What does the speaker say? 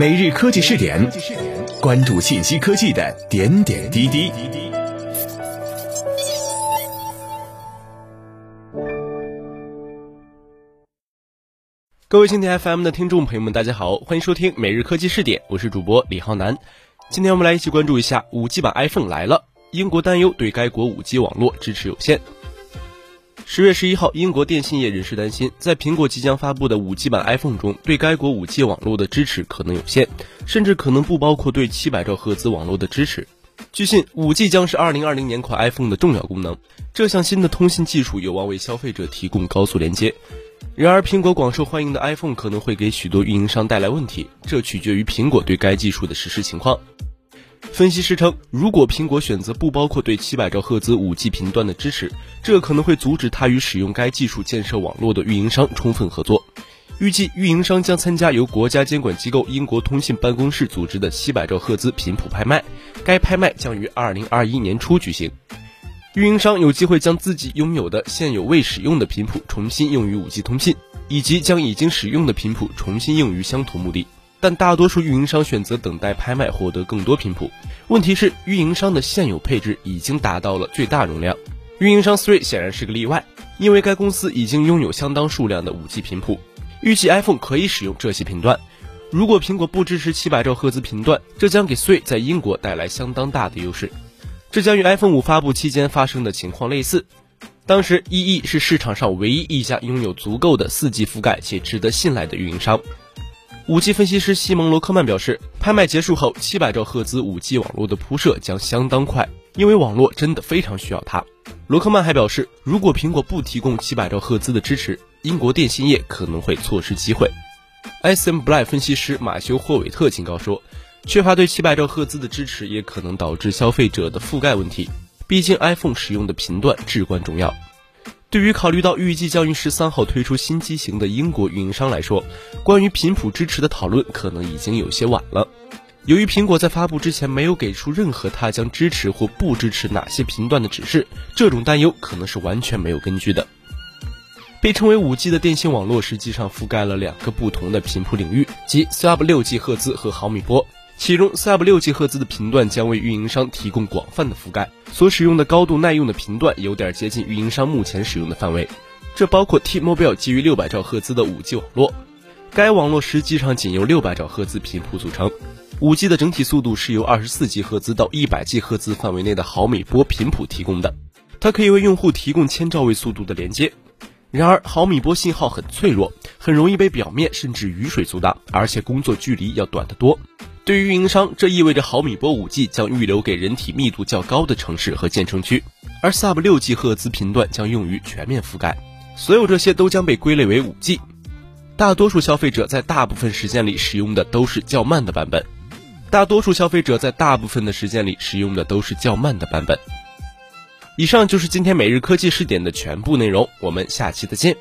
每日科技试点，关注信息科技的点点滴滴。各位蜻蜓 FM 的听众朋友们，大家好，欢迎收听每日科技试点，我是主播李浩南。今天我们来一起关注一下五 G 版 iPhone 来了，英国担忧对该国五 G 网络支持有限。十月十一号，英国电信业人士担心，在苹果即将发布的五 G 版 iPhone 中，对该国五 G 网络的支持可能有限，甚至可能不包括对七百兆赫兹网络的支持。据信，五 G 将是二零二零年款 iPhone 的重要功能。这项新的通信技术有望为消费者提供高速连接。然而，苹果广受欢迎的 iPhone 可能会给许多运营商带来问题，这取决于苹果对该技术的实施情况。分析师称，如果苹果选择不包括对七百兆赫兹五 G 频段的支持，这可能会阻止它与使用该技术建设网络的运营商充分合作。预计运营商将参加由国家监管机构英国通信办公室组织的七百兆赫兹频谱拍卖，该拍卖将于二零二一年初举行。运营商有机会将自己拥有的现有未使用的频谱重新用于五 G 通信，以及将已经使用的频谱重新用于相同目的。但大多数运营商选择等待拍卖获得更多频谱。问题是，运营商的现有配置已经达到了最大容量。运营商 Three 显然是个例外，因为该公司已经拥有相当数量的 5G 频谱。预计 iPhone 可以使用这些频段。如果苹果不支持700兆赫兹频段，这将给 Three 在英国带来相当大的优势。这将与 iPhone 5发布期间发生的情况类似。当时，EE 是市场上唯一一家拥有足够的 4G 覆盖且值得信赖的运营商。五 G 分析师西蒙·罗克曼表示，拍卖结束后，七百兆赫兹五 G 网络的铺设将相当快，因为网络真的非常需要它。罗克曼还表示，如果苹果不提供七百兆赫兹的支持，英国电信业可能会错失机会。SM b l y 分析师马修·霍韦特警告说，缺乏对七百兆赫兹的支持也可能导致消费者的覆盖问题，毕竟 iPhone 使用的频段至关重要。对于考虑到预计将于十三号推出新机型的英国运营商来说，关于频谱支持的讨论可能已经有些晚了。由于苹果在发布之前没有给出任何它将支持或不支持哪些频段的指示，这种担忧可能是完全没有根据的。被称为五 G 的电信网络实际上覆盖了两个不同的频谱领域，即 Sub 六 G 赫兹和毫米波。其中，Sub 六 G 赫兹的频段将为运营商提供广泛的覆盖，所使用的高度耐用的频段有点接近运营商目前使用的范围。这包括 T-Mobile 基于六百兆赫兹的 5G 网络，该网络实际上仅由六百兆赫兹频谱组成。5G 的整体速度是由二十四 G 赫兹到一百 G 赫兹范围内的毫米波频谱提供的，它可以为用户提供千兆位速度的连接。然而，毫米波信号很脆弱，很容易被表面甚至雨水阻挡，而且工作距离要短得多。对于运营商，这意味着毫米波 5G 将预留给人体密度较高的城市和建成区，而 Sub 6G 赫兹频段将用于全面覆盖。所有这些都将被归类为 5G。大多数消费者在大部分时间里使用的都是较慢的版本。大多数消费者在大部分的时间里使用的都是较慢的版本。以上就是今天每日科技试点的全部内容，我们下期再见。